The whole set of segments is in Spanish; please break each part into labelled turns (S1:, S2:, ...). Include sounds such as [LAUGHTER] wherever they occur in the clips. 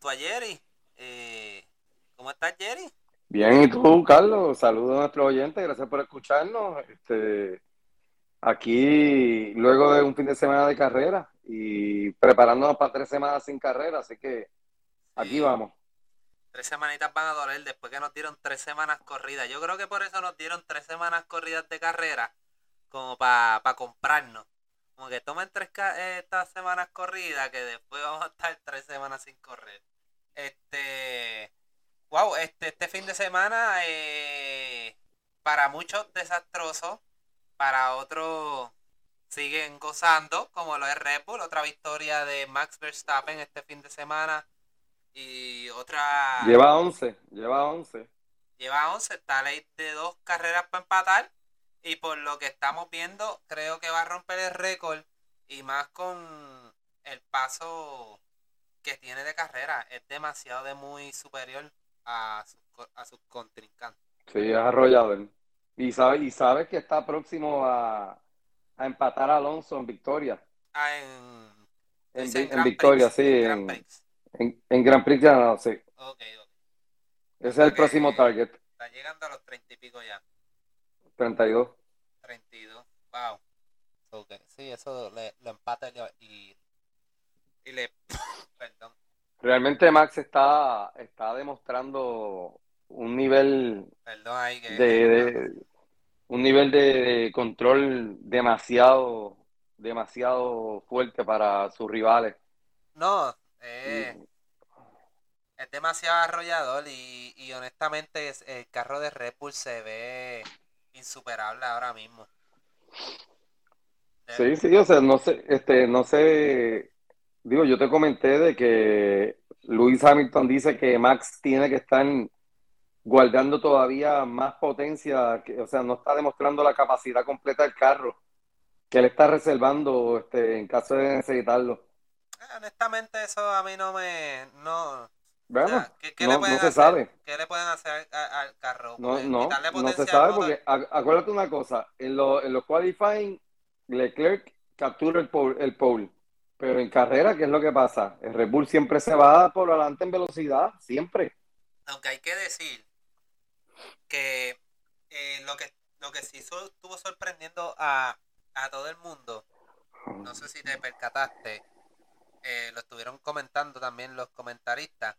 S1: junto a Jerry. Eh, ¿Cómo estás, Jerry?
S2: Bien, ¿y tú, Carlos? Saludos a nuestros oyentes, gracias por escucharnos. Este, aquí, luego de un fin de semana de carrera y preparándonos para tres semanas sin carrera, así que aquí
S1: Sí.
S2: vamos.
S1: Tres semanitas van a doler después que nos dieron tres semanas corridas. Yo creo que por eso nos dieron tres semanas corridas de carrera, como para comprarnos. Como que tomen tres eh, estas semanas corridas, que después vamos a estar tres semanas sin correr. Este, wow, este, este fin de semana, eh, para muchos desastroso, para otros siguen gozando, como lo es Red Bull, otra victoria de Max Verstappen este fin de semana. Y otra
S2: Lleva 11, lleva 11.
S1: lleva 11, está ley de dos carreras para empatar. Y por lo que estamos viendo, creo que va a romper el récord. Y más con el paso que tiene de carrera. Es demasiado de muy superior a sus, a sus contrincantes.
S2: Sí, es arrollador. Y sabes y sabes que está próximo a, a empatar a Alonso en victoria.
S1: Ah, en,
S2: En, en
S1: Grand
S2: victoria,
S1: Prix,
S2: sí.
S1: en Grand
S2: En,
S1: Prix.
S2: en, en Grand Prix ya no, sí.
S1: Ok, ok.
S2: Ese es el próximo target,
S1: Está llegando a los 30 y pico ya.
S2: 32.
S1: 32. Wow. Que sí, eso le, lo empata y, y, y le... [LAUGHS] Perdón.
S2: Realmente Max está, está demostrando un nivel
S1: Perdón ahí que...
S2: de, de- un nivel de, control demasiado, demasiado fuerte para sus rivales.
S1: No, eh, es demasiado arrollador y, y honestamente es- el carro de Red Bull se ve insuperable ahora mismo.
S2: Sí, sí, o sea, no sé, este, no sé, digo, yo te comenté de que Lewis Hamilton dice que Max tiene que estar guardando todavía más potencia, que, o sea, no está demostrando la capacidad completa del carro, que él está reservando, este, en caso de necesitarlo.
S1: Eh, honestamente eso a mí no me... No, o
S2: Bueno,
S1: sea, ¿qué, qué
S2: no,
S1: le
S2: no se
S1: hacer?
S2: sabe.
S1: ¿Qué le pueden hacer a- al carro?
S2: No,
S1: Pues,
S2: no, no se sabe porque ac- acuérdate una cosa, en, lo- en los qualifying Leclerc captura el pole, el pole, pero en carrera, ¿qué es lo que pasa? El Red Bull siempre se va por adelante en velocidad, siempre.
S1: Aunque hay que decir que eh, lo que lo que sí estuvo sorprendiendo a, a todo el mundo, no sé si te percataste, eh, lo estuvieron comentando también los comentaristas,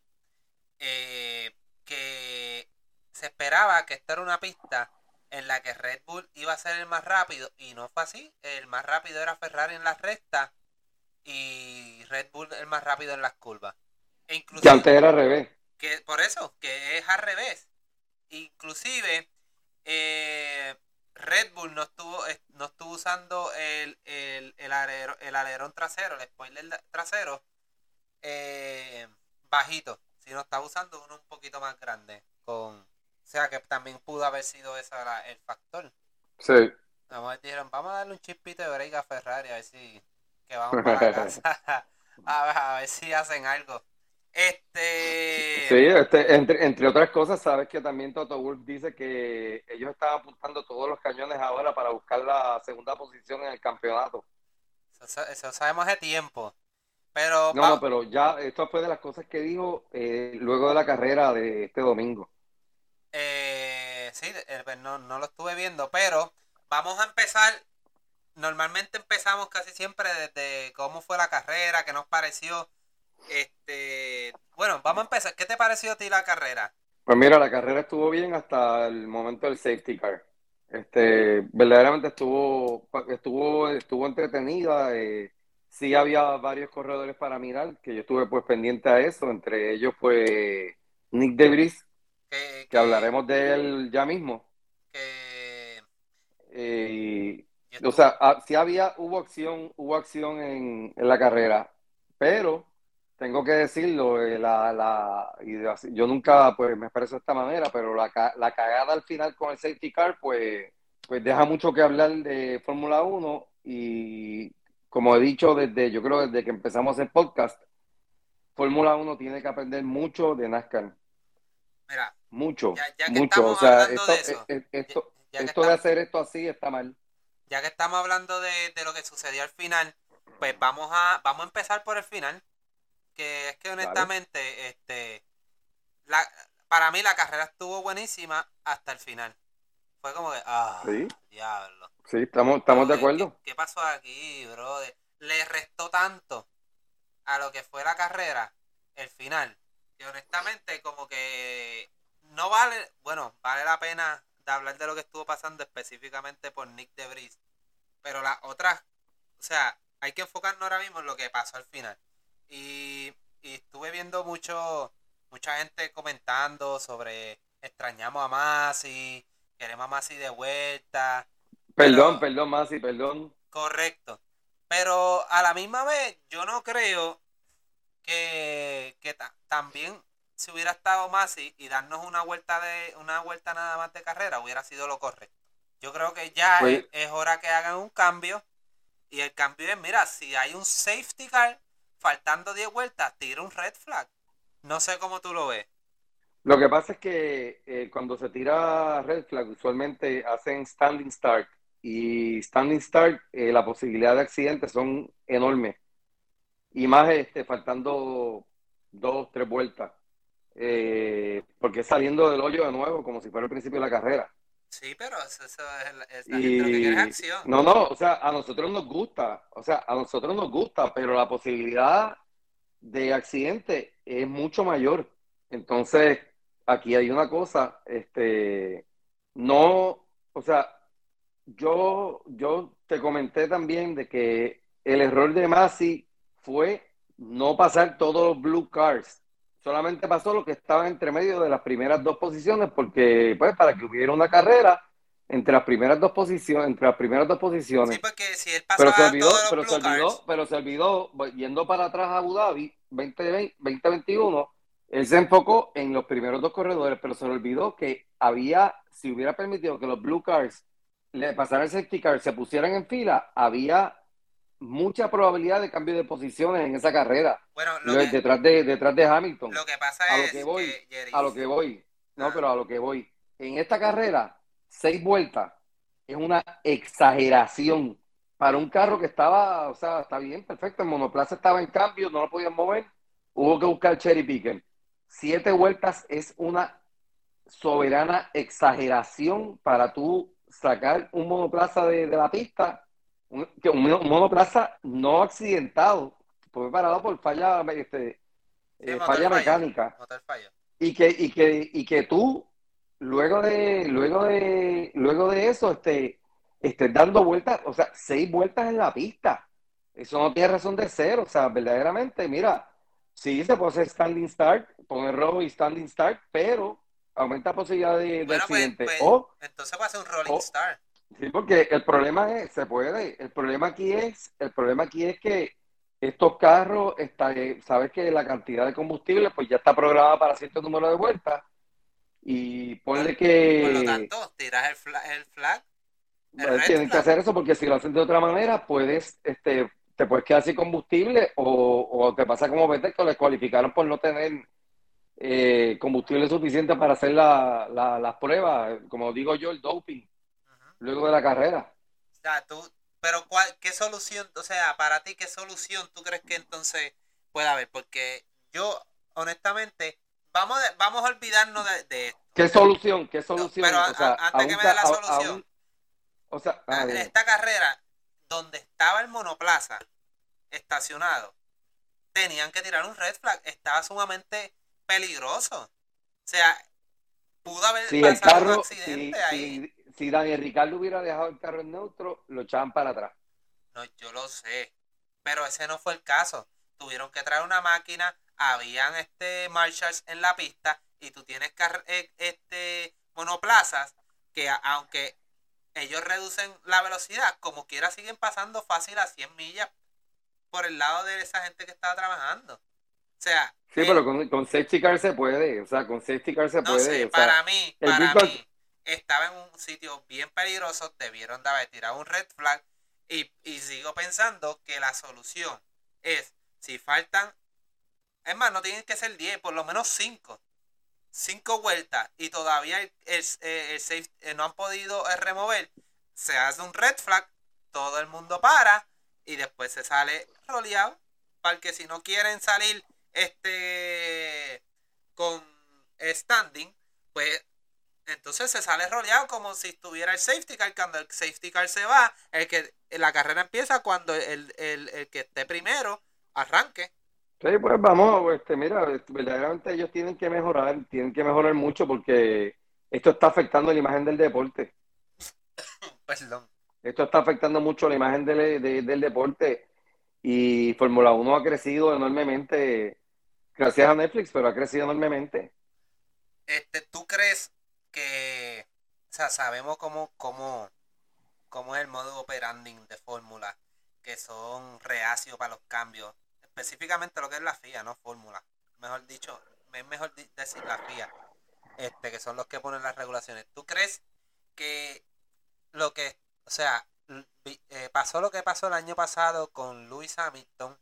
S1: eh, que se esperaba que esta era una pista en la que Red Bull iba a ser el más rápido y no fue así, el más rápido era Ferrari en las rectas y Red Bull el más rápido en las curvas. E
S2: Que
S1: inclusive,
S2: antes era al revés.
S1: que por eso, que es al revés. Inclusive, eh, Red Bull no estuvo, eh, no estuvo usando el, el, el, alero- el alerón trasero, el spoiler trasero, eh, bajito, sino estaba usando uno un poquito más grande. Con, o sea que también pudo haber sido ese el factor.
S2: Sí.
S1: A lo mejor dijeron, vamos a darle un chispito de break a Ferrari, a ver si, que vamos para casa, [LAUGHS] a ver, a ver si hacen algo. Este...
S2: Sí, este, entre, entre otras cosas, sabes que también Toto Wolff dice que ellos están apuntando todos los cañones ahora para buscar la segunda posición en el campeonato.
S1: Eso, eso sabemos de tiempo. Pero,
S2: No, no, pero ya esto fue de las cosas que dijo eh, luego de la carrera de este domingo.
S1: eh, sí, no, no lo estuve viendo, pero vamos a empezar. Normalmente empezamos casi siempre desde cómo fue la carrera, qué nos pareció. Este, bueno, vamos a empezar. ¿Qué te pareció a ti la carrera?
S2: Pues mira, la carrera estuvo bien hasta el momento del safety car. Este, verdaderamente estuvo, estuvo, estuvo entretenida. eh, sí había varios corredores para mirar, que yo estuve pues pendiente a eso. Entre ellos pues Nick Debris,
S1: Que,
S2: que hablaremos de él ya mismo.
S1: que
S2: Eh, o sea, ah, sí había, hubo acción, hubo acción en, en la carrera, pero tengo que decirlo, eh, la, la, y yo nunca pues me expreso de esta manera, pero la, la cagada al final con el safety car, pues, pues deja mucho que hablar de Fórmula 1 y como he dicho desde, yo creo desde que empezamos el podcast, Fórmula 1 tiene que aprender mucho de NASCAR,
S1: Mira,
S2: mucho,
S1: Ya- ya que
S2: mucho, o sea, esto,
S1: de eso,
S2: esto,
S1: ya que
S2: esto de
S1: estamos-
S2: hacer esto así está mal.
S1: Ya que estamos hablando de, lo que sucedió al final, pues vamos a, vamos a empezar por el final. Que es que honestamente, este la, para mí la carrera estuvo buenísima hasta el final. Fue como que, ah, diablo.
S2: Sí, estamos, estamos de acuerdo.
S1: ¿qué, pasó aquí, bro? Le restó tanto a lo que fue la carrera, el final, que honestamente como que no vale, bueno, vale la pena de hablar de lo que estuvo pasando específicamente por Nick DeVries, pero las otras, o sea, hay que enfocarnos ahora mismo en lo que pasó al final. Y, y estuve viendo mucho, mucha gente comentando sobre extrañamos a Masi, queremos a Masi de vuelta.
S2: Perdón, perdón, Masi, perdón.
S1: Correcto. Pero a la misma vez, yo no creo que, que también si hubiera estado Masi y darnos una vuelta de una vuelta nada más de carrera hubiera sido lo correcto. Yo creo que ya pues es, hora que hagan un cambio y el cambio es, mira, si hay un safety car faltando 10 vueltas, tira un red flag. No sé cómo tú lo ves.
S2: Lo que pasa es que eh, cuando se tira red flag, usualmente hacen standing start y standing start, eh, la posibilidad de accidentes son enormes. Y más este, faltando dos, tres vueltas. Eh, porque saliendo del hoyo de nuevo, como si fuera el principio de la carrera.
S1: Sí, pero eso, es, lo que quiere acción.
S2: No, no, o sea, a nosotros nos gusta, o sea, a nosotros nos gusta, pero la posibilidad de accidente es mucho mayor. Entonces, aquí hay una cosa, este, no, o sea, yo, yo te comenté también de que el error de Masi fue no pasar todos los blue cars. Solamente pasó lo que estaba entre medio de las primeras dos posiciones, porque, pues, para que hubiera una carrera entre las primeras dos posiciones, entre las primeras dos posiciones.
S1: Sí, porque si él
S2: pero se olvidó, pero se olvidó, pero se olvidó, yendo para atrás a Abu Dhabi 2020, 2021, él se enfocó en los primeros dos corredores, pero se le olvidó que había, si hubiera permitido que los blue cars le pasaran el safety car, se pusieran en fila, había mucha probabilidad de cambio de posiciones en esa carrera.
S1: Bueno,
S2: detrás de detrás de Hamilton.
S1: Lo que pasa
S2: a
S1: es
S2: lo que voy, a lo que voy. No, ah. pero a lo que voy. En esta carrera, seis vueltas es una exageración para un carro que estaba, o sea, está bien, perfecto, el monoplaza estaba en cambio, no lo podían mover, hubo que buscar cherry picking siete vueltas es una soberana exageración para tú sacar un monoplaza de, la pista, un, monoplaza no accidentado, fue parado por falla, este, eh, falla mecánica. Y que, y que, y que tú, luego de, luego de, luego de eso, este, estés dando vueltas, o sea, seis vueltas en la pista. Eso no tiene razón de ser, o sea, verdaderamente, mira, Sí, se puede hacer standing start, poner robo y standing start, pero aumenta la posibilidad de, pues, accidente.
S1: Pues, o, entonces va a ser un rolling start.
S2: Sí, porque el problema es, se puede, el problema aquí es, el problema aquí es que estos carros, está, eh, sabes que la cantidad de combustible pues ya está programada para cierto número de vueltas y ponle que...
S1: Por lo tanto, tiras el flag. El flag
S2: pues, tienen que hacer eso porque si lo hacen de otra manera, puedes este, te puedes quedar sin combustible o, o te pasa como Vettel que les cualificaron por no tener eh, combustible suficiente para hacer las pruebas, como digo yo, el doping, luego de la carrera.
S1: O sea, tú, pero ¿cuál, ¿qué solución, o sea, para ti, qué solución tú crees que entonces puede haber? Porque yo, honestamente, vamos, vamos a olvidarnos de, esto.
S2: ¿Qué solución? ¿Qué solución?
S1: pero antes que me dé la solución, o sea, ah, esta carrera donde estaba el monoplaza estacionado, tenían que tirar un red flag. Estaba sumamente peligroso. O sea, pudo haber
S2: si pasado un accidente ahí. Si, Daniel Ricardo hubiera dejado el carro en neutro, lo echaban para atrás.
S1: No, yo lo sé. Pero ese no fue el caso. Tuvieron que traer una máquina, habían este marshals en la pista y tú tienes eh, este monoplazas que aunque ellos reducen la velocidad, como quiera siguen pasando fácil a 100 millas por el lado de esa gente que estaba trabajando. O sea...
S2: Sí, pero con, con safety car se puede, o sea, con safety car se puede.
S1: para mí, para mí, estaba en un sitio bien peligroso, debieron de haber tirado un red flag y, sigo pensando que la solución es, si faltan, es más, no tienen que ser 10, por lo menos 5 cinco vueltas y todavía el, el, eh, eh, no han podido eh, remover, se hace un red flag todo el mundo para y después se sale roleado. Porque si no quieren salir este con standing, pues entonces se sale rodeado como si estuviera el safety car. Cuando el safety car se va, el que la carrera empieza cuando el, el, que esté primero arranque.
S2: Sí, pues vamos, este, mira, verdaderamente ellos tienen que mejorar, tienen que mejorar mucho porque esto está afectando la imagen del deporte. [COUGHS]
S1: Perdón.
S2: Esto está afectando mucho la imagen del, del deporte y Fórmula 1 ha crecido enormemente gracias a Netflix, pero ha crecido enormemente.
S1: Este, ¿Tú crees que, o sea, sabemos cómo, cómo, cómo es el modo operandi de fórmula, que son reacios para los cambios, específicamente lo que es la FIA, no fórmula, mejor dicho, es mejor decir la FIA, este, que son los que ponen las regulaciones. ¿Tú crees que lo que, o sea, eh, pasó lo que pasó el año pasado con Lewis Hamilton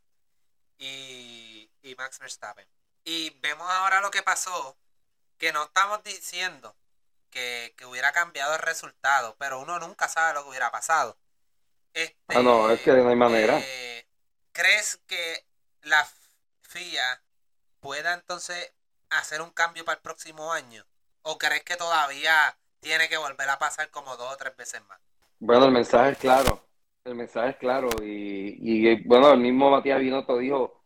S1: y, y Max Verstappen? Y vemos ahora lo que pasó, que no estamos diciendo que, hubiera cambiado el resultado, pero uno nunca sabe lo que hubiera pasado.
S2: Este, ah, no, es que no hay manera.
S1: Eh, ¿Crees que la FIA pueda entonces hacer un cambio para el próximo año? ¿O crees que todavía tiene que volver a pasar como dos o tres veces más?
S2: Bueno, el mensaje es claro. El mensaje es claro. Y, y bueno, el mismo Matías Binotto dijo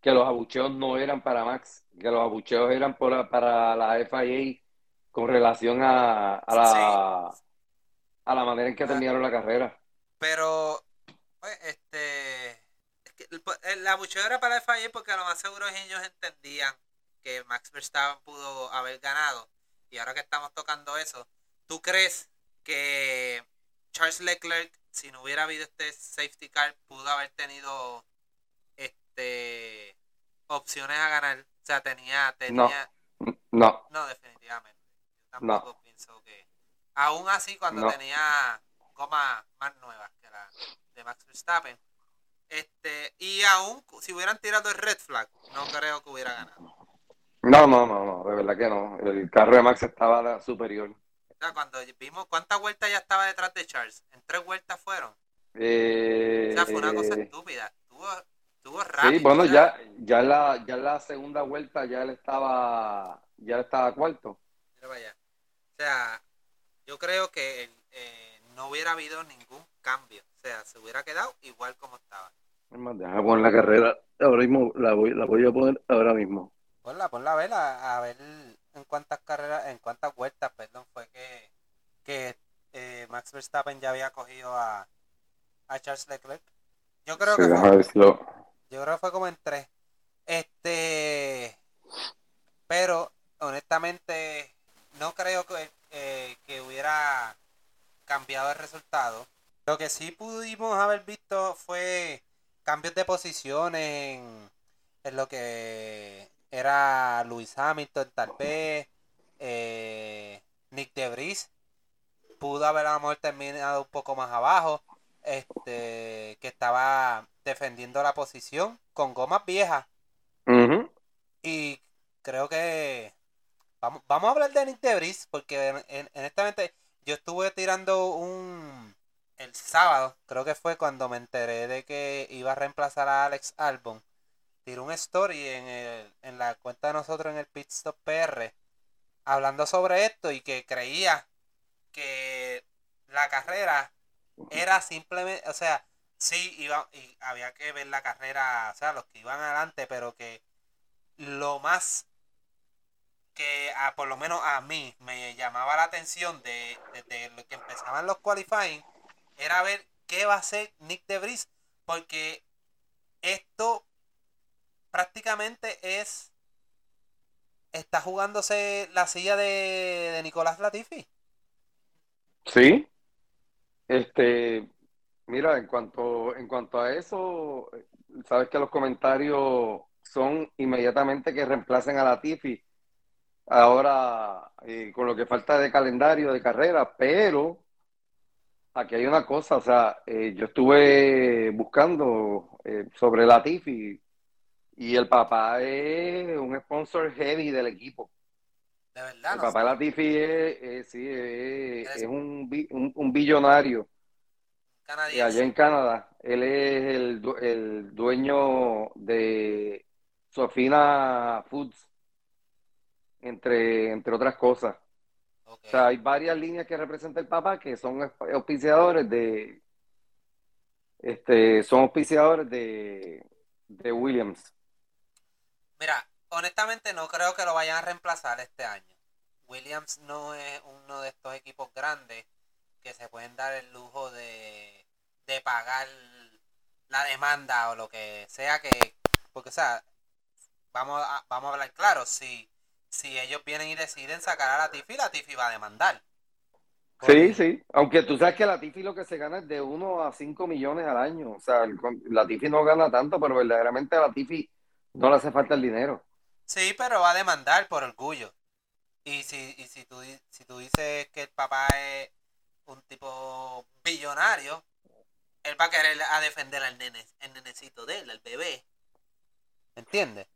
S2: que los abucheos no eran para Max, que los abucheos eran para la FIA con relación a, a la, a la manera en que terminaron la carrera.
S1: Pero, pues, este, pues, la bucheo era para el FIA porque lo más seguro ellos entendían que Max Verstappen pudo haber ganado. Y ahora que estamos tocando eso, ¿tú crees que Charles Leclerc, si no hubiera habido este safety car, pudo haber tenido este opciones a ganar? O sea, tenía, tenía...
S2: No.
S1: No, definitivamente tampoco pienso que. Aún así, cuando tenía goma más nuevas que la de Max Verstappen. Este, y aún si hubieran tirado el red flag, no creo que hubiera ganado.
S2: No, no, no, no, de verdad que no. El carro de Max estaba superior.
S1: cuando vimos cuántas vueltas ya estaba detrás de Charles, en tres vueltas fueron.
S2: Eh,
S1: o sea, fue una cosa estúpida. Estuvo, estuvo rápido.
S2: Sí, bueno, ya, ya, la, ya la segunda vuelta ya él estaba, ya estaba cuarto.
S1: O sea, yo creo que eh, no hubiera habido ningún cambio. O sea, se hubiera quedado igual como estaba.
S2: Es más, deja poner la carrera. Ahora mismo la voy, la voy a poner ahora mismo.
S1: Ponla, ponla a ver, a, ver en cuántas carreras, en cuántas vueltas, perdón, fue que, que eh, Max Verstappen ya había cogido a, a Charles Leclerc. Yo creo que fue, yo creo que fue como en tres. Este, pero honestamente no creo que, eh, que hubiera cambiado el resultado. Lo que sí pudimos haber visto fue cambios de posiciones en, en lo que era Luis Hamilton tal vez, eh, Nick Debris pudo haber a terminado un poco más abajo, este que estaba defendiendo la posición con gomas viejas. Y creo que Vamos, vamos a hablar de Nick Debris, porque en, honestamente yo estuve tirando un... El sábado, creo que fue cuando me enteré de que iba a reemplazar a Alex Albon. Tiré un story en, el, en la cuenta de nosotros en el Pitstop PR hablando sobre esto y que creía que la carrera era simplemente, o sea, sí iba y había que ver la carrera, o sea, los que iban adelante, pero que lo más que a, por lo menos a mí me llamaba la atención de, lo que empezaban los qualifying era ver qué va a hacer Nick DeVries porque esto prácticamente es está jugándose la silla de, de Nicolás Latifi.
S2: Sí. Este, mira, en cuanto en cuanto a eso, sabes que los comentarios son inmediatamente que reemplacen a Latifi ahora eh, con lo que falta de calendario de carrera, pero aquí hay una cosa, o sea, eh, yo estuve buscando eh, sobre la Tifi y el papá es un sponsor heavy del equipo.
S1: De verdad.
S2: El papá de la Tifi es, sí, es, un, un, billonario.
S1: canadiense.
S2: allá en Canadá. Él es el, el dueño de Sofina Foods, entre, entre otras cosas. O sea, hay varias líneas que representa el papá que son auspiciadores de, este, son auspiciadores de, de Williams.
S1: Mira, honestamente no creo que lo vayan a reemplazar este año. Williams no es uno de estos equipos grandes que se pueden dar el lujo de, de pagar la demanda o lo que sea que... Porque, o sea, vamos a, vamos a hablar claro, si, si ellos vienen y deciden sacar a la Tifi, la Tifi va a demandar.
S2: Sí, sí. Aunque tú sabes que la Tifi lo que se gana es de 1 a 5 millones al año. O sea, el- la Tifi no gana tanto, pero verdaderamente a la Tifi no le hace falta el dinero.
S1: Sí, pero va a demandar por orgullo. Y si, y si tú, si tú dices que el papá es un tipo billonario, él va a querer a defender al nene, el nenecito de él, al bebé. ¿Entiendes?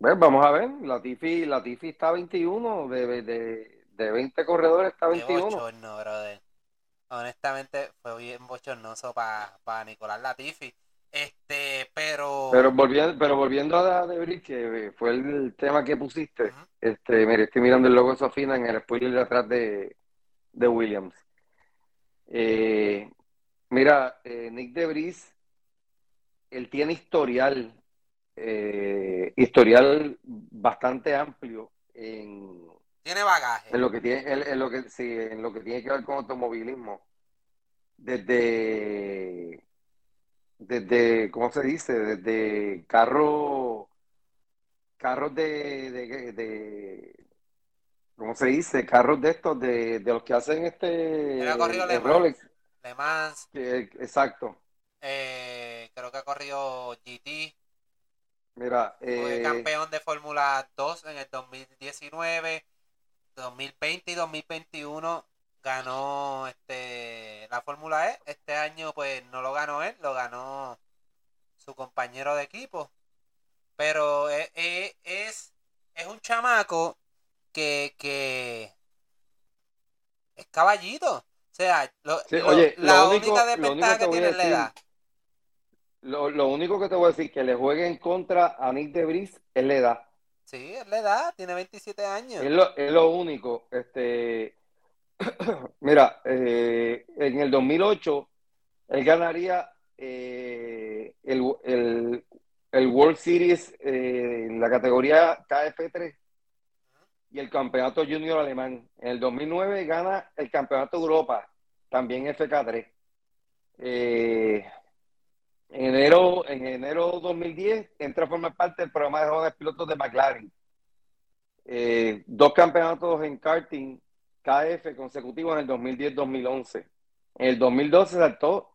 S2: Pues vamos a ver, la Tifi, la Tifi está a 21, de, de, de 20 corredores está a
S1: Qué
S2: 21.
S1: bochorno, brother. Honestamente, fue bien bochornoso para Nicolás Latifi. Este, pero...
S2: Pero volviendo, pero volviendo a Debris, que fue el tema que pusiste, este, mire, estoy mirando el logo de Sofina en el spoiler de atrás de, de Williams. Eh, mira, eh, Nick Debris, él tiene historial, eh, historial bastante amplio en,
S1: Tiene bagaje.
S2: en lo que tiene, en, en lo que, sí, en lo que tiene que ver con automovilismo. Desde, desde, ¿cómo se dice? Desde carro, carros de, de, de- ¿cómo se dice? Carros de estos, de, de los que hacen este,
S1: Él ha corrido
S2: el
S1: Le Mans.
S2: Rolex.
S1: Le Mans,
S2: Que- exacto.
S1: eh, creo que ha corrido GT.
S2: Mira,
S1: Fue
S2: eh,
S1: campeón de Fórmula 2 en el 2019, 2020 y 2021 ganó este la Fórmula E. Este año pues no lo ganó él, lo ganó su compañero de equipo. Pero es, es, es, es un chamaco que, que es caballito. O sea, lo-
S2: Sí,
S1: lo-
S2: oye,
S1: la única desventaja
S2: que
S1: tiene es la edad.
S2: Lo, lo único que te voy a decir que le juegue en contra a Nick Debris es la edad.
S1: Sí, es la edad, tiene 27 años.
S2: Es lo, es lo único. Este, [CLEARS THROAT] mira, eh, en el 2008 él ganaría eh, el, el- el World Series eh, en la categoría KF3 y el campeonato junior alemán. En el 2009 gana el campeonato de Europa, también FK3. Eh, en enero, en enero 2010 entra a formar parte del programa de jóvenes pilotos de McLaren. Eh, dos campeonatos en karting KF consecutivos en el 2010-2011. En el 2012 saltó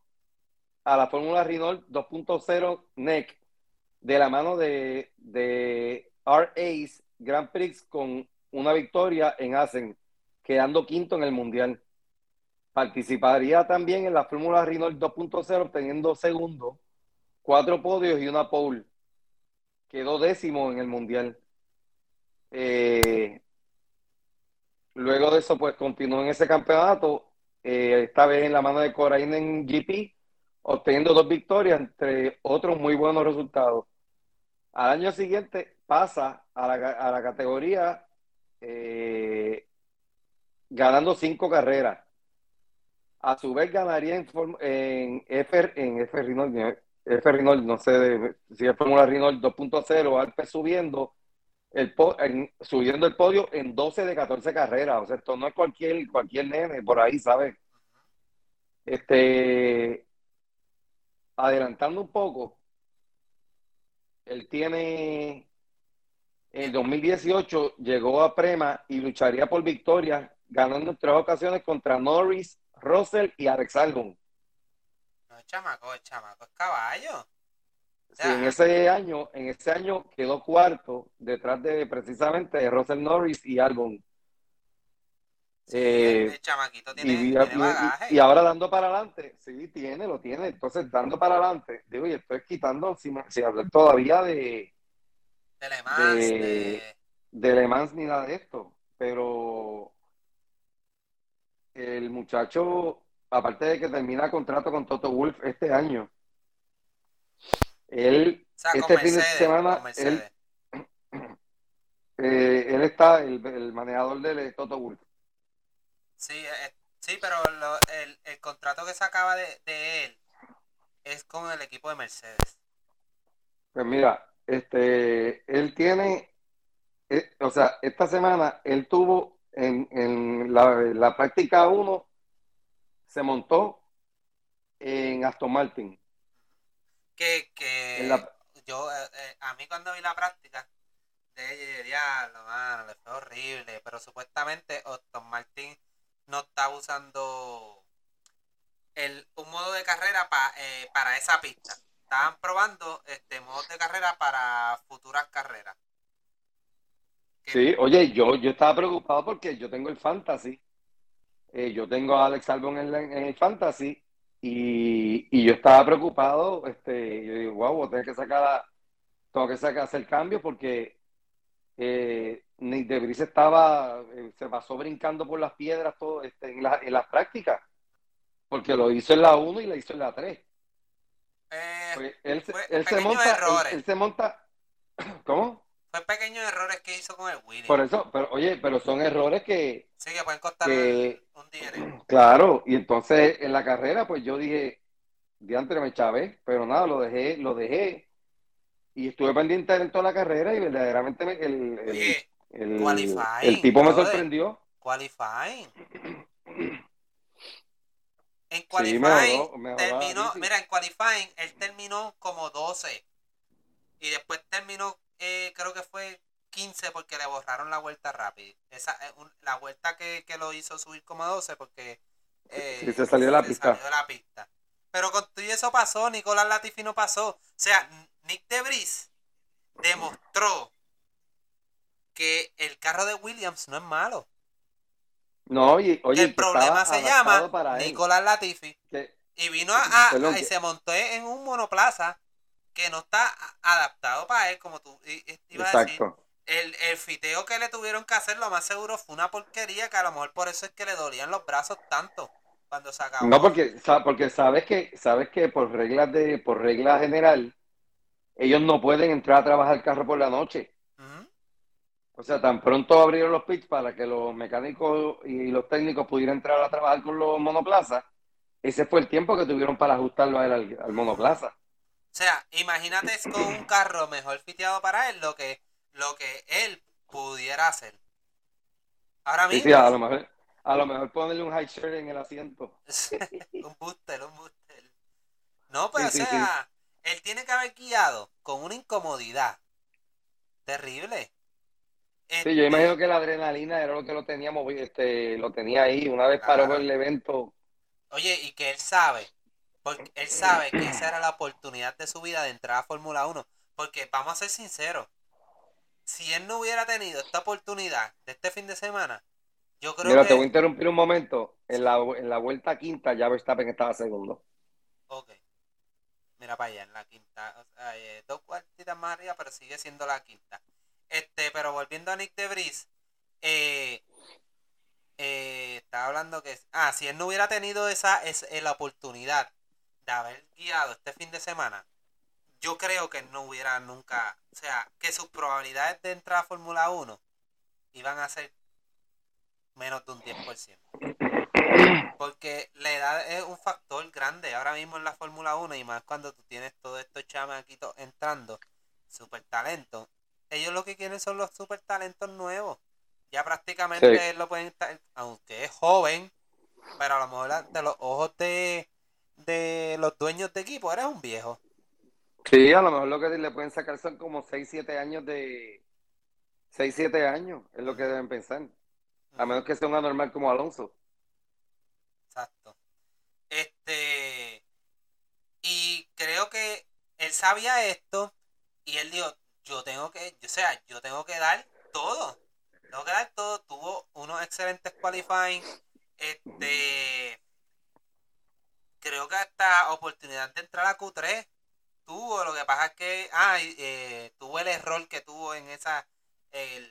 S2: a la Fórmula Renault 2.0 NEC de la mano de, de R-Ace Grand Prix con una victoria en Assen, quedando quinto en el Mundial. Participaría también en la Fórmula Renault 2.0 obteniendo segundo, cuatro podios y una pole. Quedó décimo en el Mundial. Eh, luego de eso, pues continuó en ese campeonato, eh, esta vez en la mano de Corainen GP, obteniendo dos victorias, entre otros muy buenos resultados. Al año siguiente pasa a la, a la categoría eh, ganando cinco carreras. A su vez ganaría en, en en F Renault, F Renault, no sé de- si es Fórmula Renault 2.0, Alpes subiendo el en- subiendo el podio en 12 de 14 carreras. O sea, esto no es cualquier, cualquier nene por ahí, ¿sabes? Este, adelantando un poco, él tiene, en el 2018 llegó a Prema y lucharía por victoria, ganando en tres ocasiones contra Norris, Russell y Alex Albon.
S1: Es chamaco, es chamaco, es caballo.
S2: Sí, en ese año, en ese año quedó cuarto detrás de precisamente de Russell Norris y Albon.
S1: Sí,
S2: Eh,
S1: el, chamaquito tiene,
S2: Y,
S1: tiene bagaje.
S2: y ahora dando para adelante, sí, tiene, lo tiene. Entonces, dando para adelante, digo, y estoy quitando, si, si hablar todavía de,
S1: de Le Mans,
S2: de-
S1: de-
S2: de Le Mans ni nada de esto, pero el muchacho aparte de que termina contrato con Toto Wolf este año, él,
S1: O sea, con
S2: este fin de semana, [CLEARS THROAT] eh, él está, el, el manejador de Toto Wolf.
S1: Sí, eh, sí, pero lo- el, el contrato que se acaba de, de él es con el equipo de Mercedes.
S2: Pues mira, este, él tiene, eh, o sea, esta semana él tuvo en, en la, la práctica 1, se montó en Aston Martin.
S1: Que, que
S2: En la-
S1: yo, eh, eh, a mí cuando vi la práctica, de diablo, mano, le fue horrible, pero supuestamente Aston Martin no estaba usando el, un modo de carrera pa- eh, para esa pista. Estaban probando este modos de carrera para futuras carreras.
S2: Sí, oye, yo, yo estaba preocupado porque yo tengo el Fantasy. Eh, yo tengo a Alex Albon en, la- en el Fantasy y, y yo estaba preocupado. Este, yo digo, wow, tengo que sacar, a- tengo que sacar, hacer cambio porque eh, Nick de Vries estaba, eh, se pasó brincando por las piedras todo, este, en, la- en las prácticas. Porque lo hizo en la 1 y lo hizo en la 3.
S1: eh,
S2: Pues él, él se monta, él se monta, ¿cómo?
S1: Fue pequeños errores que hizo con el Williams.
S2: Por eso, pero oye, pero son errores que,
S1: Sí, que pueden costar
S2: que
S1: un dinero. [CLEARS THROAT]
S2: Claro, y entonces en la carrera, pues yo dije, diantre me chavé, pero nada, lo dejé, lo dejé. Y estuve pendiente en toda la carrera y verdaderamente me- el, el,
S1: Oye,
S2: el- tipo me sorprendió.
S1: qualifying. [CLEARS THROAT] En
S2: Sí,
S1: qualifying
S2: mejoró, mejoró
S1: terminó, mira, en qualifying él terminó como 12 y después terminó, eh, creo que fue 15 porque le borraron la vuelta rápida. Esa, eh, un- la vuelta que, que lo hizo subir como a 12 porque eh,
S2: Sí, se salió de la
S1: se
S2: pista.
S1: salió de la pista. Pero con todo eso pasó, Nicolás Latifi no pasó. O sea, Nick Debris demostró que el carro de Williams no es malo.
S2: No, y oye,
S1: el problema se llama. Nicolás Latifi.
S2: Que-
S1: Y vino a, a-
S2: Perdón,
S1: y
S2: que-
S1: se montó en un monoplaza que no está adaptado para él, como tú ibas a decir. El, el fiteo que le tuvieron que hacer, lo más seguro, fue una porquería, que a lo mejor por eso es que le dolían los brazos tanto cuando se acabó.
S2: No, porque, porque sabes que, sabes que por reglas de, por regla general, ellos no pueden entrar a trabajar el carro por la noche. O sea, tan pronto abrieron los pits para que los mecánicos y los técnicos pudieran entrar a trabajar con los monoplazas, ese fue el tiempo que tuvieron para ajustarlo a él al, al monoplaza.
S1: O sea, imagínate con un carro mejor fiteado para él lo que, lo que él pudiera hacer. Ahora mismo,
S2: sí, a lo mejor, a lo mejor ponerle un high shirt en el asiento. [LAUGHS]
S1: un booster, un booster. No, pues,
S2: Sí,
S1: o sea, él tiene que haber guiado con una incomodidad terrible.
S2: Sí,
S1: Este,
S2: yo imagino que la adrenalina era lo que lo tenía movi- este, lo tenía ahí. Una vez paró por el evento,
S1: Oye, y que él sabe, porque él sabe que esa era la oportunidad de su vida de entrar a Fórmula 1. Porque vamos a ser sinceros, si él no hubiera tenido esta oportunidad de este fin de semana, yo creo
S2: mira,
S1: que...
S2: te voy a interrumpir un momento. En la, en la vuelta quinta ya Verstappen estaba segundo.
S1: Ok. Mira para allá, en la quinta. o sea, eh, dos cuartitas más arriba, pero sigue siendo la quinta. Este, pero volviendo a Nick de Vries, eh, eh, estaba hablando que. Ah, si él no hubiera tenido esa, es, eh, la oportunidad de haber guiado este fin de semana, yo creo que no hubiera nunca. O sea, que sus probabilidades de entrar a Fórmula 1 iban a ser menos de un 10%. Porque la edad es un factor grande ahora mismo en la Fórmula 1 y más cuando tú tienes todos estos chamaquitos entrando, super talento. Ellos lo que quieren son los super talentos nuevos. Ya prácticamente
S2: Sí.
S1: lo pueden estar, aunque es joven, pero a lo mejor ante los ojos de, de los dueños de equipo eres un viejo.
S2: Sí, a lo mejor lo que le pueden sacar son como 6, 7 años de... 6, 7 años es lo que deben pensar. A menos que sea un anormal como Alonso.
S1: Exacto. Este. Y creo que él sabía esto y él dijo, yo tengo que, o sea, yo tengo que dar todo. Tengo que dar todo. Tuvo unos excelentes qualifying. Este. Creo que hasta oportunidad de entrar a Q3 tuvo. Lo que pasa es que, ah, eh, tuvo el error que tuvo en esa, el,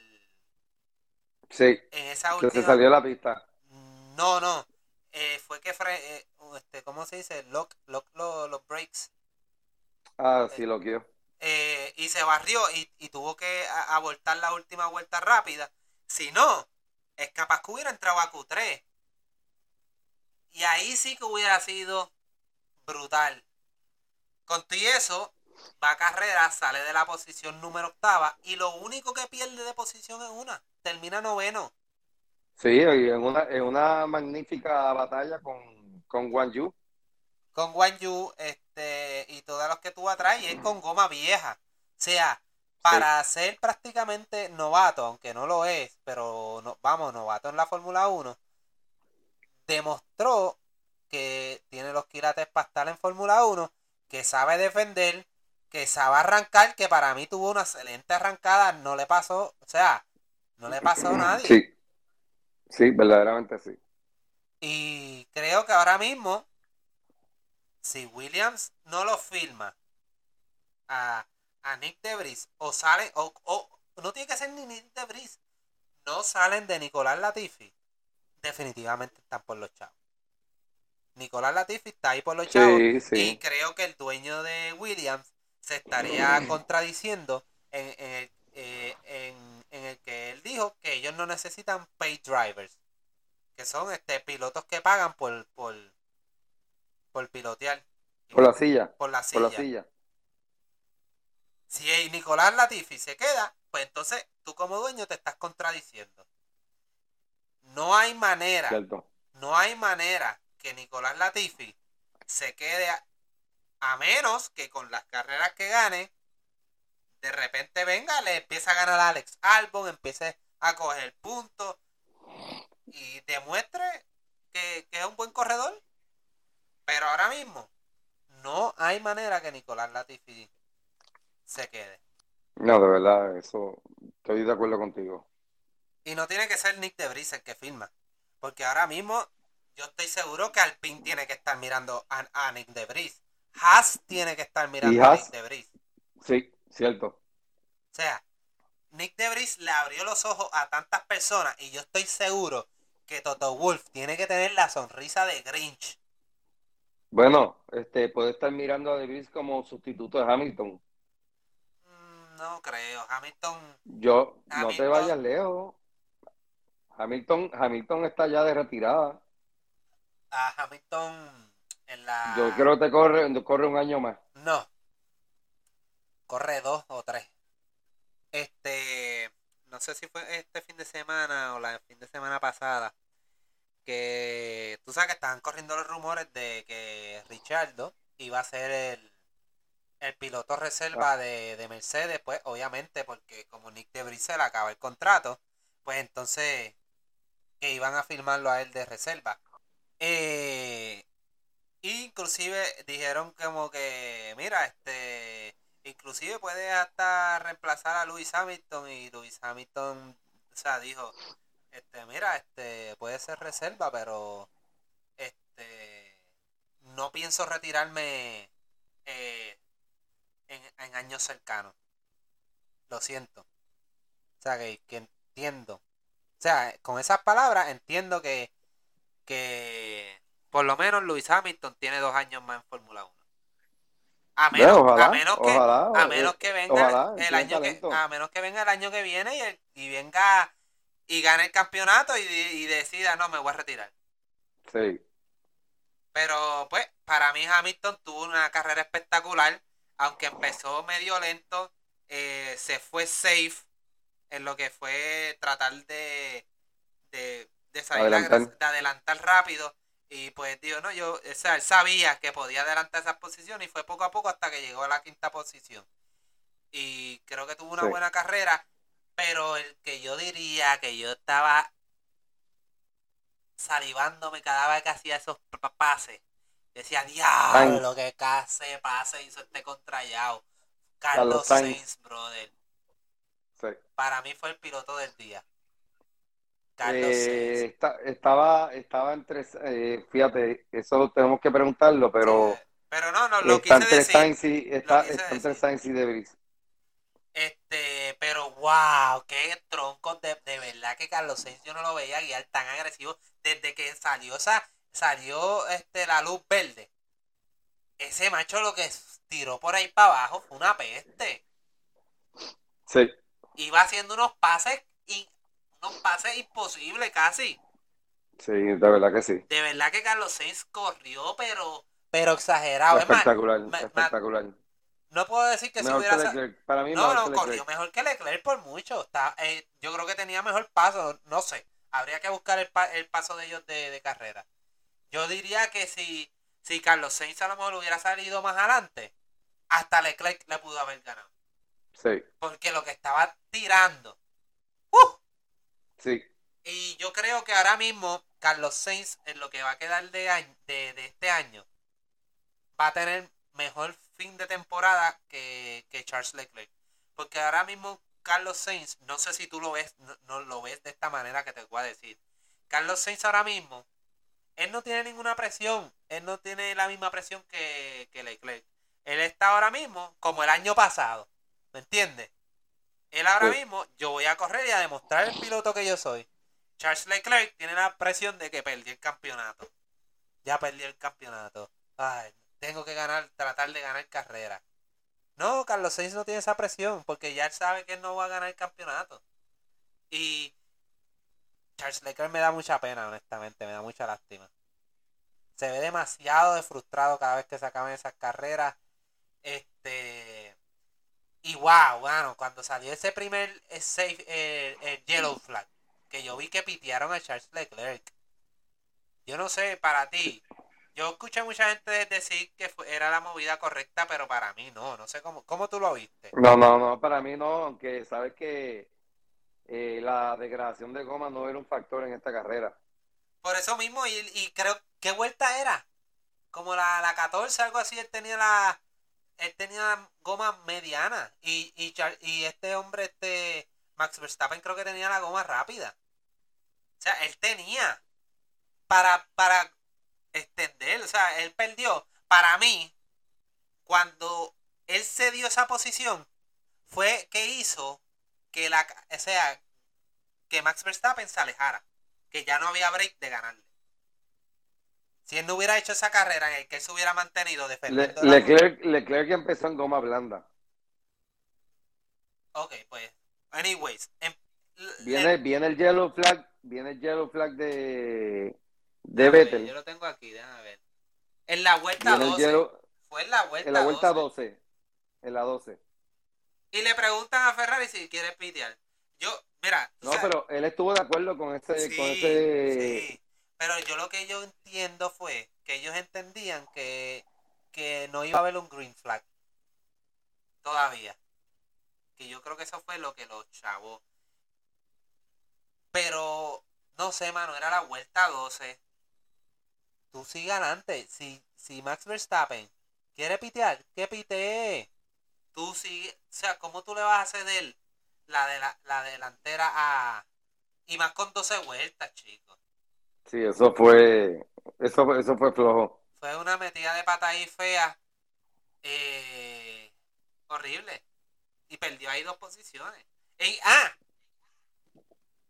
S2: Sí,
S1: en esa
S2: que se
S1: última
S2: salió la pista.
S1: no, no. eh, fue que, fre eh, este, ¿cómo se dice? Lock, lock los breaks.
S2: Ah, sí, lo quiero.
S1: Eh, y se barrió y, y tuvo que abortar la última vuelta rápida. Si no, es capaz que hubiera entrado a Q3. Y ahí sí que hubiera sido brutal. Con eso, va carrera, sale de la posición número octava y lo único que pierde de posición es una. Termina noveno.
S2: Sí, en una, en una magnífica batalla con, con Guan Yu.
S1: Con Guan Yu, este, y todos los que tuvo atrás, y es con goma vieja. O sea, para ser prácticamente novato, aunque no lo es, pero no, vamos, novato en la Fórmula 1, demostró que tiene los quilates para estar en Fórmula 1, que sabe defender, que sabe arrancar, que para mí tuvo una excelente arrancada, no le pasó, o sea, no le pasó a nadie.
S2: Sí, sí, verdaderamente sí.
S1: Y creo que ahora mismo, si Williams no lo filma a, a Nick Debris, o sale, o, o no tiene que ser ni Nick Debris, no salen de Nicolás Latifi, definitivamente están por los chavos. Nicolás Latifi está ahí por los chavos. Y creo que el dueño de Williams se estaría contradiciendo eh, en, el que él dijo que ellos no necesitan pay drivers. Que son este pilotos que pagan por, por, por pilotear.
S2: Por la silla.
S1: Por la silla. Por la silla. Si Nicolás Latifi se queda, pues entonces tú como dueño te estás contradiciendo. No hay manera. No hay manera que Nicolás Latifi se quede a, menos que con las carreras que gane, de repente venga, le empieza a ganar a Alex Albon, empiece a coger puntos y demuestre que, que es un buen corredor. Pero ahora mismo no hay manera que Nicolás Latifi se quede.
S2: No, de verdad, eso estoy de acuerdo contigo.
S1: Y no tiene que ser Nick de el que firma. Porque ahora mismo yo estoy seguro que Alpine tiene que estar mirando a, Nick de Vries. Haas tiene que estar mirando a Nick de Vries.
S2: Sí, cierto. O
S1: sea, Nick de Vries le abrió los ojos a tantas personas y yo estoy seguro que Toto Wolf tiene que tener la sonrisa de Grinch.
S2: Bueno, este puede estar mirando a De como sustituto de Hamilton.
S1: Mm, no creo, Hamilton.
S2: Yo, no te vayas lejos. Hamilton, Hamilton está ya de retirada
S1: a Hamilton en la.
S2: Yo creo que te corre, corre un año más.
S1: No. Corre dos o tres. Este. No sé si fue este fin de semana o la fin de semana pasada. Que tú sabes que estaban corriendo los rumores de que Richardo iba a ser el, el piloto reserva ah. de, de, Mercedes, pues obviamente porque como Nick de Brisel acaba el contrato, pues entonces que iban a firmarlo a él de reserva. Eh, inclusive dijeron como que, mira, este, inclusive puede hasta reemplazar a Luis Hamilton y Luis Hamilton, o sea, dijo, este, mira, este, puede ser reserva, pero, este, no pienso retirarme eh, en, años cercanos. Lo siento. O sea, que entiendo. O sea, con esas palabras entiendo que que por lo menos Luis Hamilton tiene dos años más en Fórmula 1. A menos, a menos que, a menos que venga el año que, a menos que venga el año que viene y, venga y gane el campeonato y, decida no me voy a retirar.
S2: Sí.
S1: Pero pues, para mí Hamilton tuvo una carrera espectacular, aunque empezó medio lento, eh, se fue safe en lo que fue tratar de, de de salir adelantar. de adelantar rápido. Y pues digo, no, yo, o sea, él sabía que podía adelantar esa posición y fue poco a poco hasta que llegó a la quinta posición. Y creo que tuvo una buena carrera, pero el que yo diría que yo estaba salivándome cada vez que hacía esos pases. Decía, diablo, que case pase hizo este contrallado. Carlos, Sainz, brother. Para mí fue el piloto del día.
S2: Eh, estaba, estaba entre, eh, fíjate, eso tenemos que preguntarlo, pero...
S1: pero no, no, lo quise entre
S2: decir. está, entre Sainz y Debris.
S1: Este, pero wow, qué tronco, de, de verdad que Carlos Sainz yo no lo veía guiar tan agresivo desde que salió esa, salió este, la luz verde, ese macho lo que tiró por ahí para abajo fue una peste.
S2: Sí.
S1: Iba haciendo unos pases y unos pases imposibles casi.
S2: Sí, de verdad que sí.
S1: De verdad que Carlos Sainz corrió, pero, pero exagerado. Es más,
S2: Espectacular, espectacular.
S1: no puedo decir que si
S2: Mejor
S1: hubiera
S2: que Leclerc. Para mí,
S1: No,
S2: mejor
S1: no,
S2: que Leclerc.
S1: corrió mejor que Leclerc por mucho. Está, eh, yo creo que tenía mejor paso, no sé. Habría que buscar el, pa- el paso de ellos de, de carrera. Yo diría que si, si Carlos Sainz a lo mejor hubiera salido más adelante, hasta Leclerc le pudo haber ganado.
S2: Sí,
S1: Porque lo que estaba tirando. ¡uh!
S2: sí.
S1: Y yo creo que ahora mismo Carlos Sainz, en lo que va a quedar de, año- de, de este año, va a tener mejor fin de temporada que, que Charles Leclerc. Porque ahora mismo Carlos Sainz, no sé si tú lo ves, no, no lo ves de esta manera que te voy a decir. Carlos Sainz ahora mismo, él no tiene ninguna presión. Él no tiene la misma presión que, que Leclerc. Él está ahora mismo como el año pasado. ¿Me entiendes? Él ahora
S2: Sí.
S1: mismo, yo voy a correr y a demostrar el piloto que yo soy. Charles Leclerc tiene la presión de que perdí el campeonato. Ya perdí el campeonato. Ay, tengo que ganar, tratar de ganar carrera. No, Carlos Sainz no tiene esa presión porque ya él sabe que él no va a ganar el campeonato. Y Charles Leclerc me da mucha pena, honestamente, me da mucha lástima. Se ve demasiado de frustrado cada vez que se acaban esas carreras. Este. Y wow, bueno, cuando salió ese primer eh, safe, eh, eh, yellow flag, que yo vi que pitearon a Charles Leclerc. Yo no sé, para ti, yo escuché mucha gente decir que fue- era la movida correcta, pero para mí no, no sé cómo, cómo tú lo viste.
S2: No, no, no, para mí no, aunque sabes que eh, la degradación de goma no era un factor en esta carrera.
S1: Por eso mismo, y, y creo, ¿qué vuelta era? Como la, la 14, algo así, él tenía la, él tenía goma mediana, y, y, Char- y este hombre, este, Max Verstappen creo que tenía la goma rápida. O sea, él tenía para, para extender, o sea, él perdió. Para mí, cuando él se dio esa posición, fue que hizo que la, o sea, que Max Verstappen se alejara, que ya no había break de ganarle. Si él no hubiera hecho esa carrera en el que él se hubiera mantenido
S2: Le-
S1: defendiendo la-
S2: Leclerc, Leclerc empezó en goma blanda.
S1: Ok, pues, anyways, em-
S2: Viene,
S1: le-
S2: viene el yellow flag, viene el yellow flag de, de
S1: ver,
S2: Vettel.
S1: Yo lo tengo aquí, déjame ver. En la vuelta
S2: Viene el
S1: 12.
S2: yellow,
S1: Fue en la vuelta,
S2: en la vuelta
S1: 12.
S2: 12. En la 12.
S1: Y le preguntan a Ferrari si quiere pitear. Yo, mira,
S2: No,
S1: sabes-
S2: pero él estuvo de acuerdo con ese,
S1: sí,
S2: con ese,
S1: sí. Pero yo lo que yo entiendo fue que ellos entendían que, que no iba a haber un green flag. Todavía. Que yo creo que eso fue lo que los chavos. Pero, no sé, mano, era la vuelta 12. Tú sigue adelante. Si, si Max Verstappen quiere pitear, que pitee. Tú sigue, o sea, ¿cómo tú le vas a ceder la, de la, la delantera a... Y más con 12 vueltas, chicos.
S2: Sí, eso fue, eso, eso fue flojo.
S1: Fue una metida de pata ahí fea. eh, horrible. Y perdió ahí dos posiciones. Y, ah,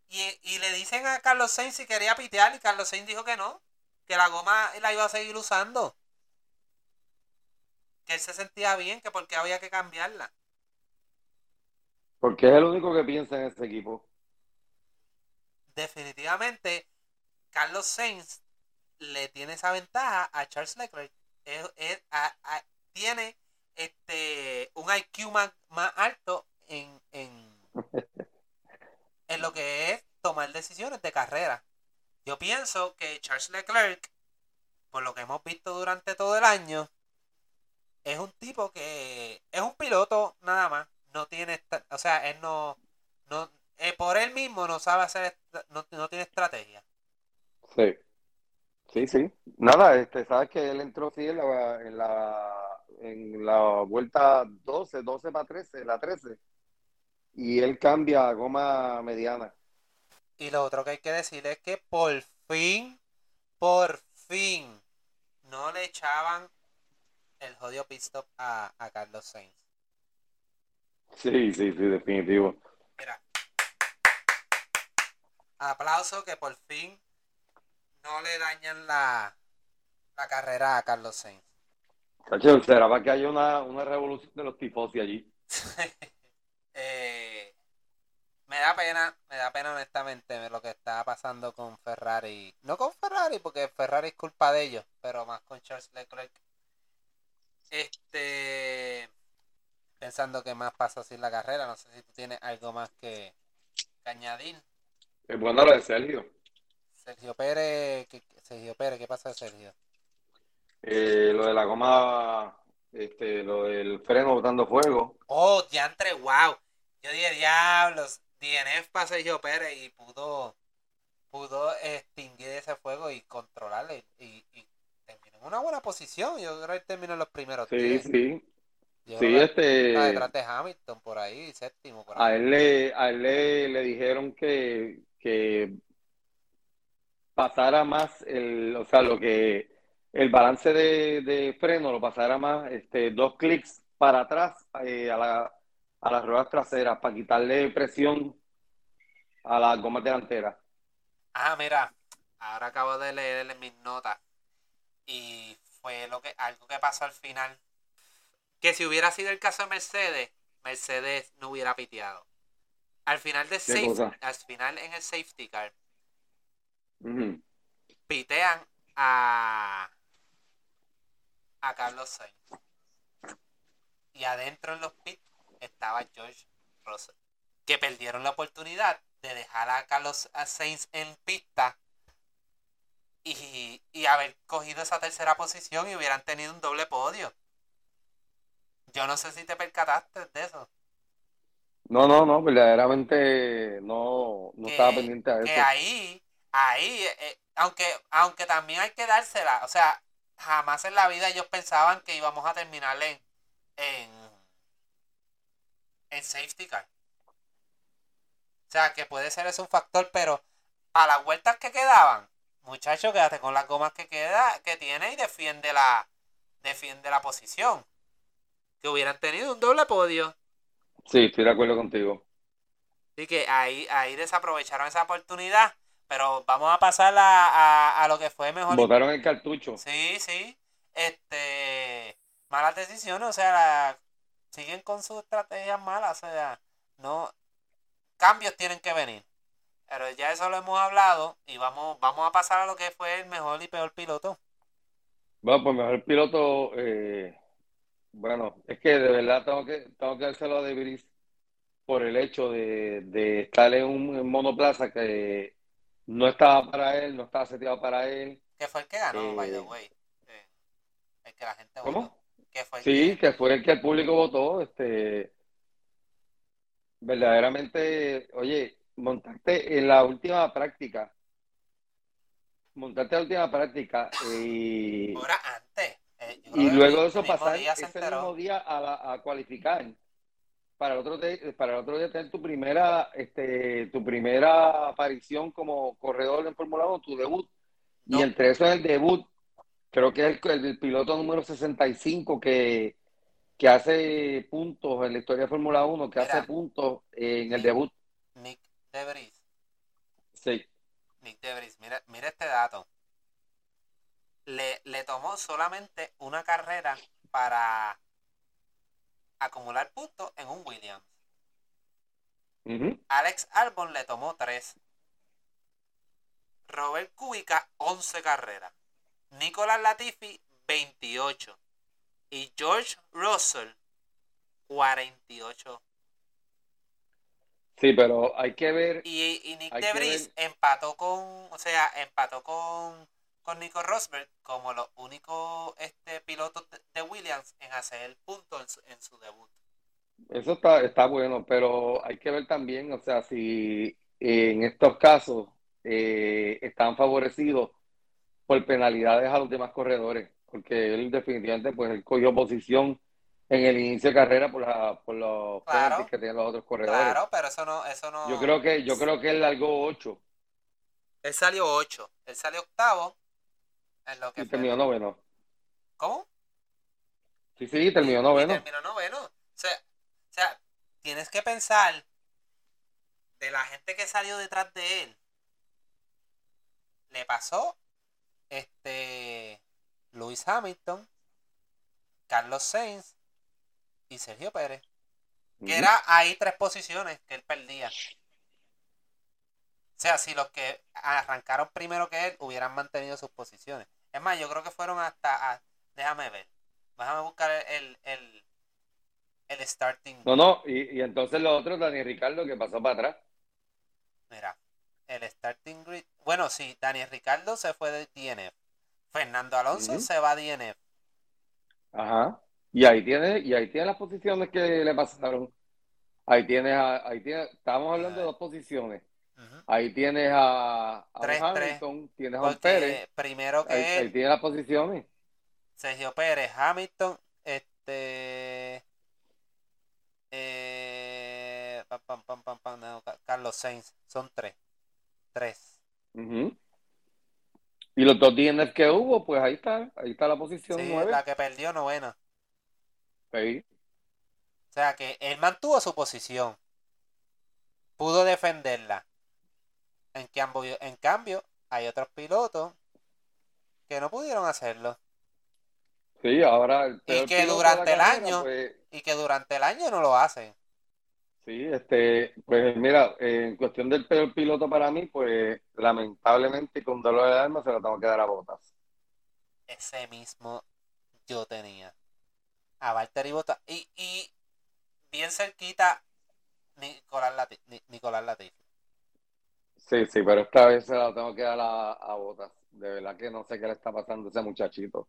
S1: y, y le dicen a Carlos Sainz si quería pitear y Carlos Sainz dijo que no. Que la goma la iba a seguir usando. Que él se sentía bien, que porque había que cambiarla.
S2: Porque es el único que piensa en ese equipo.
S1: definitivamente Carlos Sainz le tiene esa ventaja a Charles Leclerc. Tiene este un IQ más, alto en, en, en lo que es tomar decisiones de carrera. Yo pienso que Charles Leclerc, por lo que hemos visto durante todo el año, es un tipo que es un piloto nada más. No tiene, o sea, él no, no eh, por él mismo no sabe hacer, no, no tiene estrategia.
S2: Sí. Sí, sí. Nada, este, sabes que él entró sí en la, en la, en la vuelta 12, 12 para 13, la 13. Y él cambia a goma mediana.
S1: Y lo otro que hay que decir es que por fin, por fin, no le echaban el jodido pit stop a, a Carlos Sainz.
S2: Sí, sí, sí, definitivo.
S1: Mira. Aplauso que por fin no le dañan la, la carrera a Carlos Sainz.
S2: Cacho, será para que haya una, una revolución de los tifosi allí. [LAUGHS]
S1: Eh, me da pena, me da pena honestamente lo que está pasando con Ferrari. No con Ferrari, porque Ferrari es culpa de ellos, pero más con Charles Leclerc. Este, pensando que más pasó sin la carrera, no sé si tú tienes algo más que, que añadir.
S2: Es bueno lo de Sergio.
S1: Sergio Pérez, ¿qué, Sergio Pérez, ¿qué pasa Sergio?
S2: Eh, lo de la goma, este, lo del freno botando fuego.
S1: Oh, diantre, wow. Yo dije, diablos, DNF para Sergio Pérez y pudo, pudo extinguir ese fuego y controlarlo y, y, y terminó en una buena posición. Yo creo que terminó en los primeros
S2: Sí,
S1: 10.
S2: sí.
S1: Yo
S2: Sí, este,
S1: detrás de Hamilton por ahí, séptimo por
S2: a él le, a él le, le dijeron que, que pasara más el, o sea, lo que el balance de, de freno lo pasara más, este, dos clics para atrás eh, a la, a las ruedas traseras para quitarle presión a las gomas delanteras.
S1: Ah, mira, ahora acabo de leer mis notas y fue lo que algo que pasó al final. Que si hubiera sido el caso de Mercedes, Mercedes no hubiera piteado. Al final de
S2: ¿Qué
S1: safe,
S2: cosa?
S1: al final en el safety car, Pitean a a Carlos Sainz. Y adentro en los pits estaba George Russell. Que perdieron la oportunidad de dejar a Carlos Sainz en pista y, y haber cogido esa tercera posición y hubieran tenido un doble podio. Yo no sé si te percataste de eso.
S2: No, no, no, verdaderamente no, no estaba
S1: que,
S2: pendiente
S1: que
S2: eso.
S1: ahí, ahí, eh, aunque, aunque también hay que dársela, o sea, jamás en la vida ellos pensaban que íbamos a terminar en, en, en safety car. O sea, que puede ser eso un factor, pero a las vueltas que quedaban, muchacho, quédate con las gomas que queda, que tiene y defiende la, defiende la posición. Que hubieran tenido un doble podio.
S2: Sí, estoy de acuerdo contigo.
S1: Así que ahí, ahí desaprovecharon esa oportunidad. Pero vamos a pasar a, a, a lo que fue mejor.
S2: Botaron el cartucho.
S1: Sí, sí. Este. Malas decisiones. O sea, la- siguen con sus estrategias malas. O sea, no. Cambios tienen que venir. Pero ya eso lo hemos hablado. Y vamos, vamos a pasar a lo que fue el mejor y peor piloto.
S2: Bueno, pues mejor piloto, eh, bueno, es que de verdad tengo que, tengo que dárselo a De Vries por el hecho de, de estar en un en monoplaza que no estaba para él, no estaba seteado para él.
S1: Que fue el que ganó, by the
S2: Eh,
S1: way. Eh, el que la gente
S2: ¿Cómo?
S1: votó. Que fue el
S2: Sí,
S1: que.
S2: que fue el que el público votó, este, verdaderamente, oye, montarte en la última práctica, montarte en la última práctica eh, y,
S1: Ahora antes. eh,
S2: y luego de eso pasar ese mismo día a, la- a cualificar para el otro día, para el otro día tener tu primera, este, tu primera aparición como corredor en Fórmula 1, tu debut, y entre eso es el debut, creo que es el, el piloto número 65 que, que hace puntos en la historia de Fórmula 1, que hace puntos en el debut.
S1: Nick Debris.
S2: Sí,
S1: Nick Debris, mira, mira este dato. Le, le tomó solamente una carrera para acumular puntos en un Williams. Alex Albon le tomó 3. Robert Kubica, 11 carreras. Nicolas Latifi, 28. Y George Russell, 48.
S2: Sí, pero hay que ver,
S1: Y, y Nick Debris
S2: ver,
S1: empató con, o sea, empató con, con Nico Rosberg como los únicos este, pilotos de, Williams en hacer puntos en su, en su debut.
S2: eso está, está bueno, pero hay que ver también, o sea, si en estos casos eh, están favorecidos por penalidades a los demás corredores, porque él definitivamente, pues él cogió posición en el inicio de carrera por, la, por los
S1: Claro,
S2: que tenían los otros corredores.
S1: claro, pero eso no, eso
S2: Yo
S1: no.
S2: creo que, yo creo que él largó ocho
S1: Él salió 8. Él salió octavo en lo que
S2: y
S1: fue.
S2: terminó noveno.
S1: ¿Cómo?
S2: Sí, sí,
S1: Y,
S2: terminó
S1: y
S2: noveno.
S1: terminó noveno. O sea, o sea, tienes que pensar de la gente que salió detrás de él. Le pasó, este, Lewis Hamilton, Carlos Sainz y Sergio Pérez. Que era ahí tres posiciones que él perdía. O sea, si los que arrancaron primero que él hubieran mantenido sus posiciones. Es más, yo creo que fueron hasta... a- déjame ver. Déjame buscar el, el, el starting.
S2: No, no, y, y entonces los otros, Daniel Ricardo, que pasó para atrás.
S1: Mira, el starting grid. Bueno, sí, Daniel Ricardo se fue de DNF. Fernando Alonso se va a DNF.
S2: Ajá. Y ahí tiene, y ahí tiene las posiciones que le pasaron. Ahí tienes ahí tienes, estábamos hablando de dos posiciones. Ahí tienes a,
S1: tres.
S2: Hamilton, tienes a Pérez.
S1: primero que
S2: Ahí,
S1: él,
S2: ahí tienes las posiciones.
S1: Sergio Pérez, Hamilton, este. eh, pam, pam, pam, pam, pam, no, Ca- Carlos Sainz, son tres. Tres.
S2: Ujú. Y los dos DNF que hubo, pues ahí está, ahí está la posición
S1: Sí,
S2: nueve.
S1: la que perdió novena.
S2: Ahí.
S1: O sea que él mantuvo su posición. Pudo defenderla. En cambio, en cambio, hay otros pilotos que no pudieron hacerlo.
S2: Sí, ahora el peor
S1: que durante el
S2: carrera,
S1: año-
S2: pues,
S1: Y que durante el año no lo hacen.
S2: sí, este, pues mira, en cuestión del peor piloto para mí, pues lamentablemente y con dolor de alma se lo tengo que dar a Botas.
S1: Ese mismo yo tenía. A Valtteri Bottas. Y, y bien cerquita Nicolás Latifi. Nicolás Latifi.
S2: Sí, sí, pero esta vez se la tengo que dar a, a Botas. De verdad que no sé qué le está pasando a ese muchachito.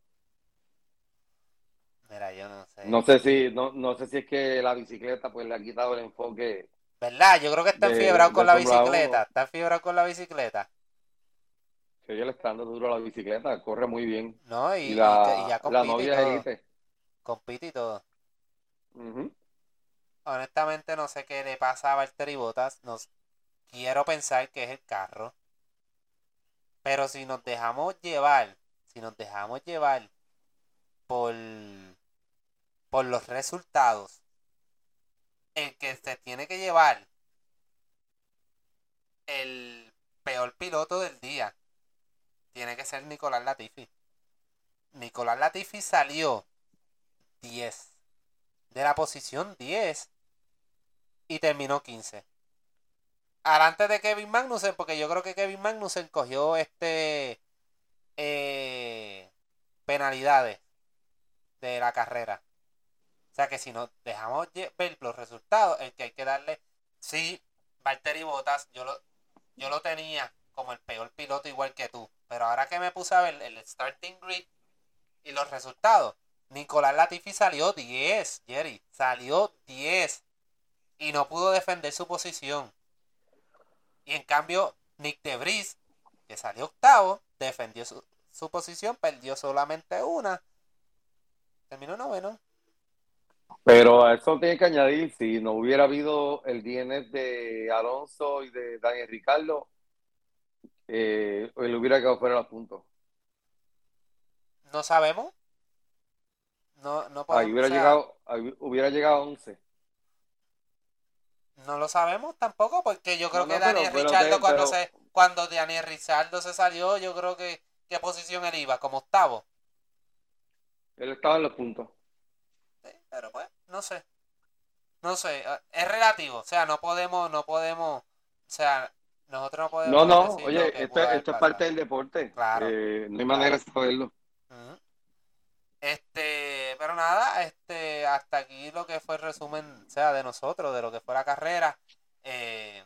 S1: Mira, yo no sé.
S2: No sé si, no, no sé si es que la bicicleta pues le ha quitado el enfoque.
S1: ¿Verdad? Yo creo que está enfiebrado con la bicicleta.
S2: 1.
S1: Está enfiebrado con la bicicleta.
S2: Sí, él está dando duro a la bicicleta, corre muy bien.
S1: ¿No? Y,
S2: Y
S1: y-
S2: la,
S1: y ya
S2: la
S1: compite y
S2: novia es
S1: todo. Compite y todo.
S2: Ujú.
S1: Honestamente no sé qué le pasa a Valtteri Bottas. Nos quiero pensar que es el carro. Pero si nos dejamos llevar, si nos dejamos llevar por, por los resultados, el que se tiene que llevar el peor piloto del día tiene que ser Nicolás Latifi. Nicolás Latifi salió 10 de la posición 10 y terminó 15. Adelante de Kevin Magnussen, porque yo creo que Kevin Magnussen cogió este eh, penalidades de la carrera. O sea que si nos dejamos ver los resultados, el que hay que darle, sí, Valtteri Bottas, yo lo, yo lo tenía como el peor piloto igual que tú. Pero ahora que me puse a ver el starting grid y los resultados, Nicolás Latifi salió 10, Jerry. Salió 10. Y no pudo defender su posición. Y en cambio, Nick Debris, que salió octavo, defendió su, su posición, perdió solamente una. Terminó noveno.
S2: Pero a eso tiene que añadir, si no hubiera habido el DNF de Alonso y de Daniel Ricardo, eh, él hubiera quedado fuera de los puntos.
S1: No sabemos. No, no podemos,
S2: Ahí hubiera
S1: o sea,
S2: llegado, ahí hubiera llegado a 11.
S1: No lo sabemos tampoco, porque yo creo
S2: No,
S1: que
S2: no,
S1: Daniel
S2: pero
S1: Richardo, cuando
S2: pero-
S1: se, cuando Daniel Richardo se salió, yo creo que qué posición él iba, como octavo.
S2: Él estaba en los puntos.
S1: Sí, pero pues, no sé. No sé, eh, es relativo, o sea, no podemos, no podemos, o sea, nosotros no podemos
S2: No, no, oye, esto, esto es parte del deporte.
S1: Claro.
S2: Eh, no hay manera de saberlo.
S1: Este, pero nada, este, hasta aquí lo que fue el resumen, o sea, de nosotros, de lo que fue la carrera. Eh,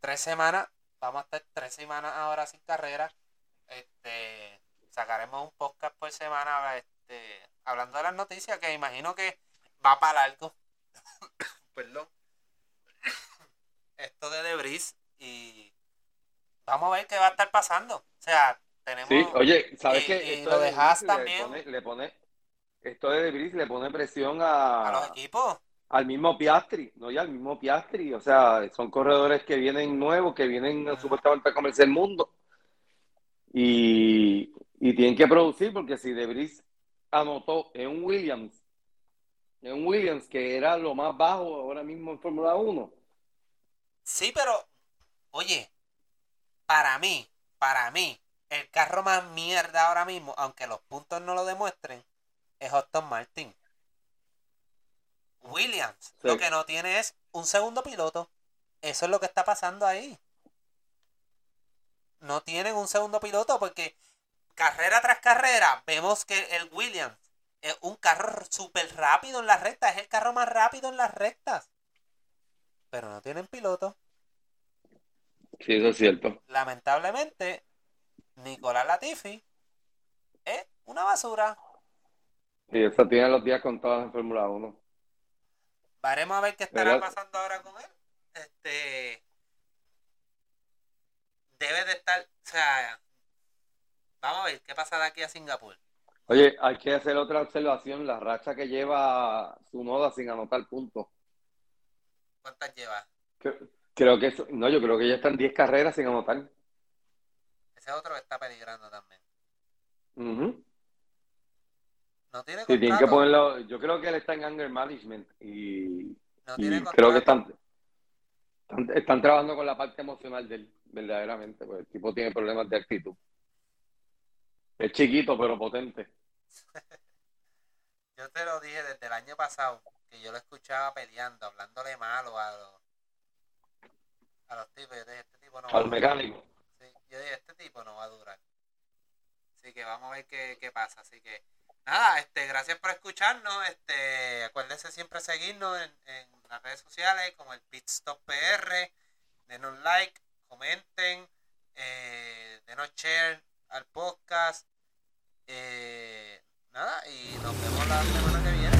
S1: tres semanas, vamos a estar tres semanas ahora sin carrera. Este, sacaremos un podcast por semana, este, hablando de las noticias, que imagino que va para largo. [COUGHS] Perdón. Esto de Debris y vamos a ver qué va a estar pasando. O sea, tenemos
S2: Sí, oye, ¿sabes
S1: y-
S2: qué?
S1: y
S2: Esto
S1: lo
S2: de
S1: de Haas
S2: Debris le
S1: también.
S2: pone, le pone- esto de Debris le pone presión
S1: a los
S2: a,
S1: equipos.
S2: al mismo Piastri, ¿no? Y al mismo Piastri. O sea, son corredores que vienen nuevos, que vienen
S1: Ujú.
S2: supuestamente a comerse el mundo. Y, y tienen que producir, porque si Debris anotó en un Williams, en un Williams que era lo más bajo ahora mismo en Fórmula 1,
S1: Sí, pero, oye, para mí, para mí, el carro más mierda ahora mismo, aunque los puntos no lo demuestren, es Aston Martin. Williams, lo que no tiene es un segundo piloto. Eso es lo que está pasando ahí. No tienen un segundo piloto porque carrera tras carrera vemos que el Williams es un carro súper rápido en las rectas. Es el carro más rápido en las rectas. Pero no tienen piloto.
S2: Sí, eso es cierto.
S1: Lamentablemente, Nicolás Latifi es una basura.
S2: Y eso tiene los días contados en Fórmula 1.
S1: Veremos a ver qué estará pasando ahora con él. Este. Debe de estar. O sea. Vamos a ver qué pasa de aquí a Singapur.
S2: Oye, hay que hacer otra observación. La racha que lleva su noda sin anotar puntos.
S1: ¿Cuántas lleva?
S2: Creo, que eso, no, yo creo que ya están 10 carreras sin anotar.
S1: Ese otro está peligrando también.
S2: No tiene sí, que ponerlo. Yo creo que él está en anger management y, creo que están, están, trabajando con la parte emocional de él, verdaderamente, porque el tipo tiene problemas de actitud. Es chiquito pero potente. [LAUGHS]
S1: yo te lo dije desde el año pasado, que yo lo escuchaba peleando, hablándole malo a los, a los tipos. Yo dije, este tipo no
S2: Al mecánico.
S1: Sí, yo dije, este tipo no va a durar. Así que vamos a ver qué, qué pasa. Así que nada, este, gracias por escucharnos. Este, acuérdense siempre seguirnos en, las redes sociales como el Pitstop PR. Denos like, comenten, eh, denos share al podcast. Eh, nada, y nos vemos la semana que viene.